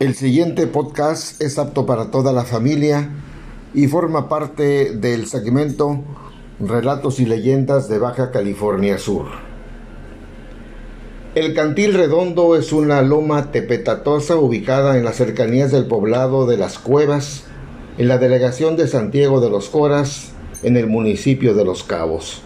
El siguiente podcast es apto para toda la familia y forma parte del segmento Relatos y Leyendas de Baja California Sur. El Cantil Redondo es una loma tepetatosa ubicada en las cercanías del poblado de Las Cuevas, en la delegación de Santiago de los Coras, en el municipio de Los Cabos.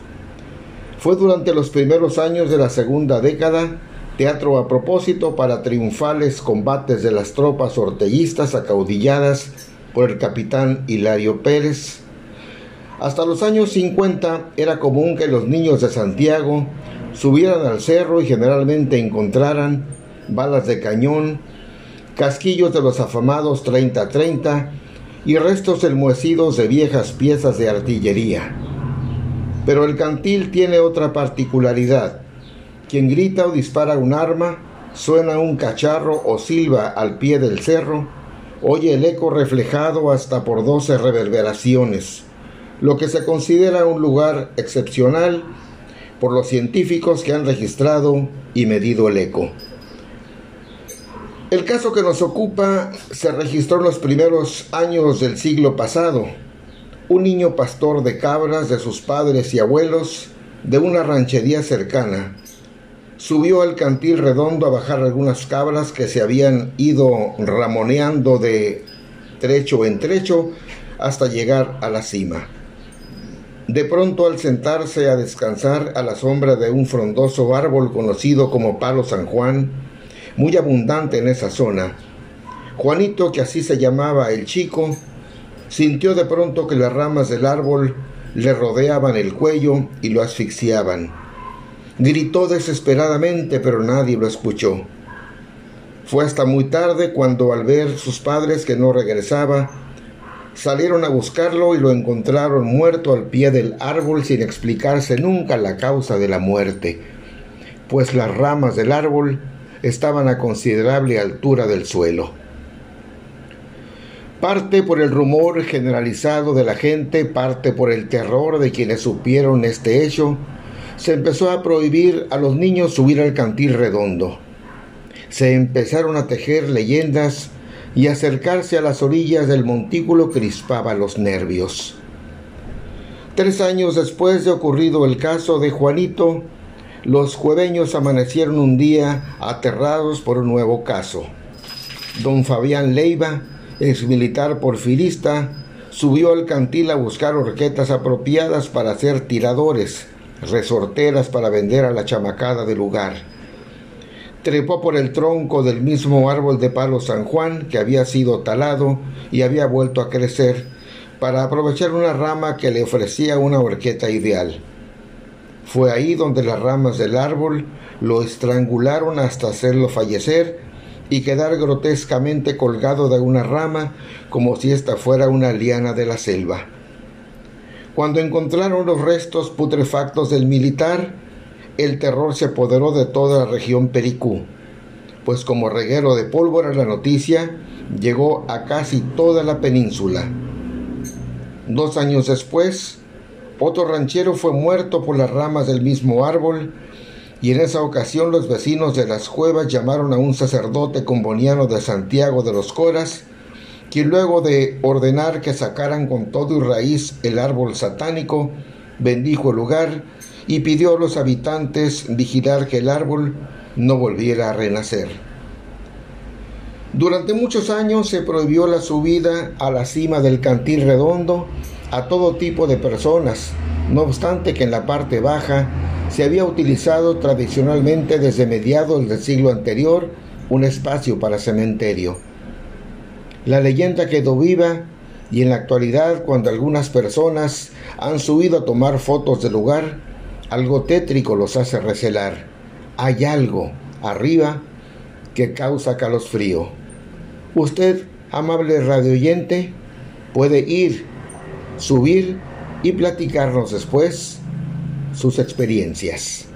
Fue durante los primeros años de la segunda década teatro a propósito para triunfales combates de las tropas orteguistas acaudilladas por el capitán Hilario Pérez. Hasta los años 50 era común que los niños de Santiago subieran al cerro y generalmente encontraran balas de cañón, casquillos de los afamados 30-30 y restos enmohecidos de viejas piezas de artillería. Pero el cantil tiene otra particularidad. Quien grita o dispara un arma, suena un cacharro o silba al pie del cerro, oye el eco reflejado hasta por doce reverberaciones, lo que se considera un lugar excepcional por los científicos que han registrado y medido el eco. El caso que nos ocupa se registró en los primeros años del siglo pasado. Un niño pastor de cabras de sus padres y abuelos de una ranchería cercana subió al cantil redondo a bajar algunas cabras que se habían ido ramoneando de trecho en trecho hasta llegar a la cima. De pronto al sentarse a descansar a la sombra de un frondoso árbol conocido como Palo San Juan, muy abundante en esa zona, Juanito, que así se llamaba el chico, sintió de pronto que las ramas del árbol le rodeaban el cuello y lo asfixiaban. Gritó desesperadamente, pero nadie lo escuchó. Fue hasta muy tarde cuando al ver sus padres que no regresaba, salieron a buscarlo y lo encontraron muerto al pie del árbol sin explicarse nunca la causa de la muerte, pues las ramas del árbol estaban a considerable altura del suelo. Parte por el rumor generalizado de la gente, parte por el terror de quienes supieron este hecho, se empezó a prohibir a los niños subir al cantil redondo. Se empezaron a tejer leyendas y acercarse a las orillas del montículo crispaba los nervios. Tres años después de ocurrido el caso de Juanito, los jueveños amanecieron un día aterrados por un nuevo caso. Don Fabián Leiva, ex militar porfirista, subió al cantil a buscar horquetas apropiadas para ser tiradores, resorteras para vender a la chamacada del lugar. Trepó por el tronco del mismo árbol de palo San Juan que había sido talado y había vuelto a crecer para aprovechar una rama que le ofrecía una horqueta ideal. Fue ahí donde las ramas del árbol lo estrangularon hasta hacerlo fallecer y quedar grotescamente colgado de una rama como si ésta fuera una liana de la selva. Cuando encontraron los restos putrefactos del militar, el terror se apoderó de toda la región Pericú, pues como reguero de pólvora la noticia llegó a casi toda la península. Dos años después, otro ranchero fue muerto por las ramas del mismo árbol y en esa ocasión los vecinos de las cuevas llamaron a un sacerdote comboniano de Santiago de los Coras quien luego de ordenar que sacaran con todo y raíz el árbol satánico, bendijo el lugar y pidió a los habitantes vigilar que el árbol no volviera a renacer. Durante muchos años se prohibió la subida a la cima del cantil redondo a todo tipo de personas, no obstante que en la parte baja se había utilizado tradicionalmente desde mediados del siglo anterior un espacio para cementerio. La leyenda quedó viva y en la actualidad cuando algunas personas han subido a tomar fotos del lugar, algo tétrico los hace recelar. Hay algo arriba que causa calosfrío. Usted, amable radioyente, puede ir, subir y platicarnos después sus experiencias.